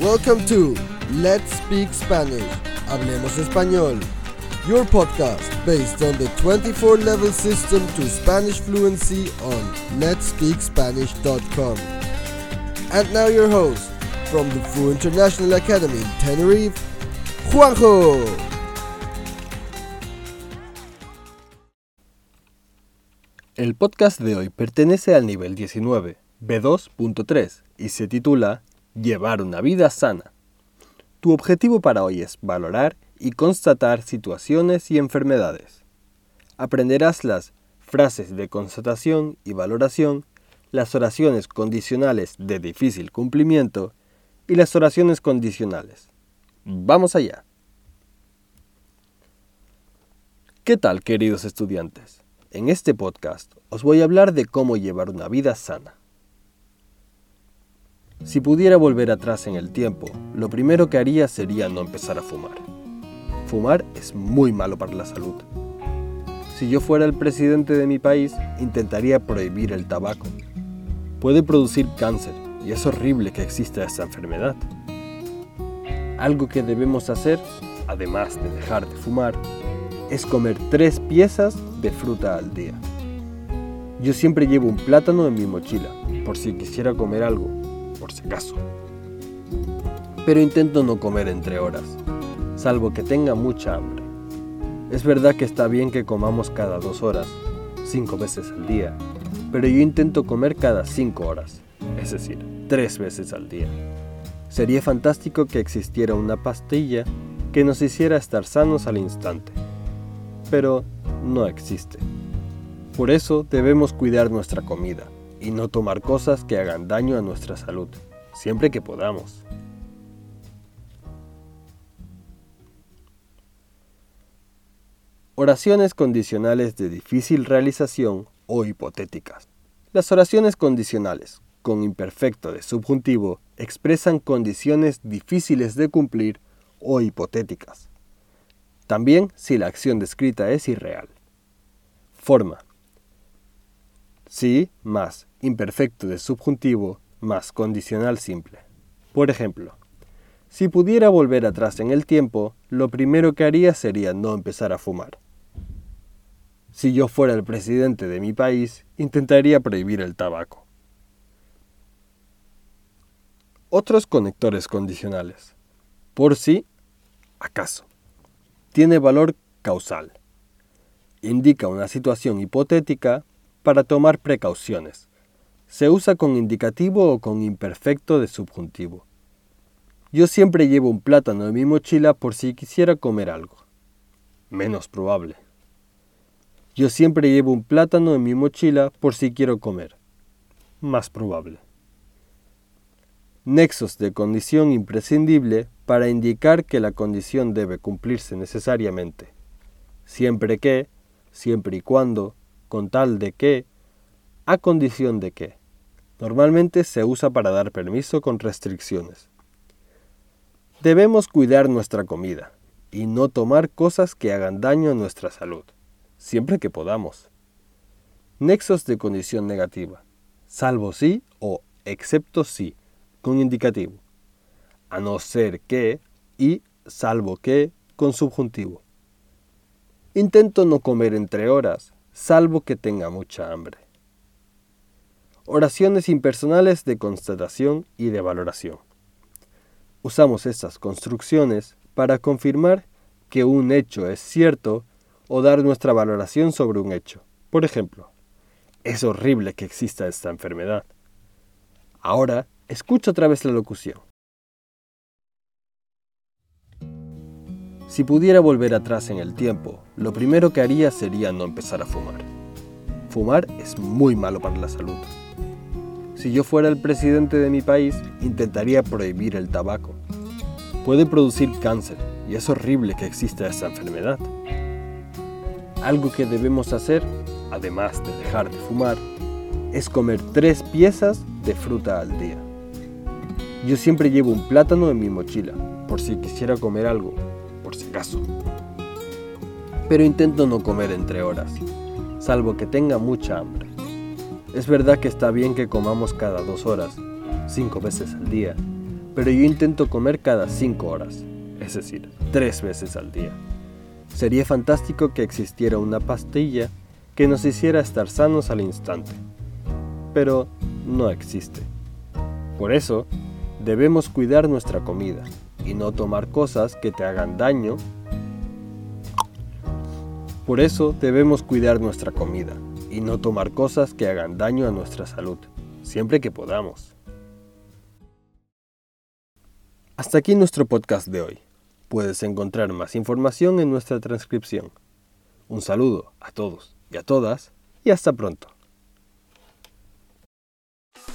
Welcome to Let's Speak Spanish. Hablemos Español. Your podcast based on the 24 level system to Spanish fluency on letspeakspanish.com. And now your host from the Fu International Academy in Tenerife, Juanjo. El podcast de hoy pertenece al nivel 19, B2.3, y se titula Llevar una vida sana. Tu objetivo para hoy es valorar y constatar situaciones y enfermedades. Aprenderás las frases de constatación y valoración, las oraciones condicionales de difícil cumplimiento y las oraciones condicionales. Vamos allá. ¿Qué tal, queridos estudiantes? En este podcast os voy a hablar de cómo llevar una vida sana. Si pudiera volver atrás en el tiempo, lo primero que haría sería no empezar a fumar. Fumar es muy malo para la salud. Si yo fuera el presidente de mi país, intentaría prohibir el tabaco. Puede producir cáncer y es horrible que exista esta enfermedad. Algo que debemos hacer, además de dejar de fumar, es comer tres piezas de fruta al día. Yo siempre llevo un plátano en mi mochila, por si quisiera comer algo, por si acaso. Pero intento no comer entre horas, salvo que tenga mucha hambre. Es verdad que está bien que comamos cada dos horas, cinco veces al día, pero yo intento comer cada cinco horas, es decir, tres veces al día. Sería fantástico que existiera una pastilla que nos hiciera estar sanos al instante pero no existe. Por eso debemos cuidar nuestra comida y no tomar cosas que hagan daño a nuestra salud, siempre que podamos. Oraciones condicionales de difícil realización o hipotéticas. Las oraciones condicionales, con imperfecto de subjuntivo, expresan condiciones difíciles de cumplir o hipotéticas. También si la acción descrita es irreal. Forma. Sí más imperfecto de subjuntivo más condicional simple. Por ejemplo, si pudiera volver atrás en el tiempo, lo primero que haría sería no empezar a fumar. Si yo fuera el presidente de mi país, intentaría prohibir el tabaco. Otros conectores condicionales. Por si acaso tiene valor causal. Indica una situación hipotética para tomar precauciones. Se usa con indicativo o con imperfecto de subjuntivo. Yo siempre llevo un plátano en mi mochila por si quisiera comer algo. Menos probable. Yo siempre llevo un plátano en mi mochila por si quiero comer. Más probable. Nexos de condición imprescindible para indicar que la condición debe cumplirse necesariamente, siempre que, siempre y cuando, con tal de que, a condición de que. Normalmente se usa para dar permiso con restricciones. Debemos cuidar nuestra comida y no tomar cosas que hagan daño a nuestra salud, siempre que podamos. Nexos de condición negativa, salvo sí o excepto sí, con indicativo a no ser que y salvo que con subjuntivo. Intento no comer entre horas, salvo que tenga mucha hambre. Oraciones impersonales de constatación y de valoración. Usamos estas construcciones para confirmar que un hecho es cierto o dar nuestra valoración sobre un hecho. Por ejemplo, es horrible que exista esta enfermedad. Ahora, escucha otra vez la locución. Si pudiera volver atrás en el tiempo, lo primero que haría sería no empezar a fumar. Fumar es muy malo para la salud. Si yo fuera el presidente de mi país, intentaría prohibir el tabaco. Puede producir cáncer y es horrible que exista esa enfermedad. Algo que debemos hacer, además de dejar de fumar, es comer tres piezas de fruta al día. Yo siempre llevo un plátano en mi mochila, por si quisiera comer algo, acaso. Pero intento no comer entre horas, salvo que tenga mucha hambre. Es verdad que está bien que comamos cada dos horas, cinco veces al día, pero yo intento comer cada 5 horas, es decir, 3 veces al día. Sería fantástico que existiera una pastilla que nos hiciera estar sanos al instante, pero no existe. Por eso, debemos cuidar nuestra comida y no tomar cosas que te hagan daño. Por eso debemos cuidar nuestra comida y no tomar cosas que hagan daño a nuestra salud, siempre que podamos. Hasta aquí nuestro podcast de hoy. Puedes encontrar más información en nuestra transcripción. Un saludo a todos y a todas y hasta pronto.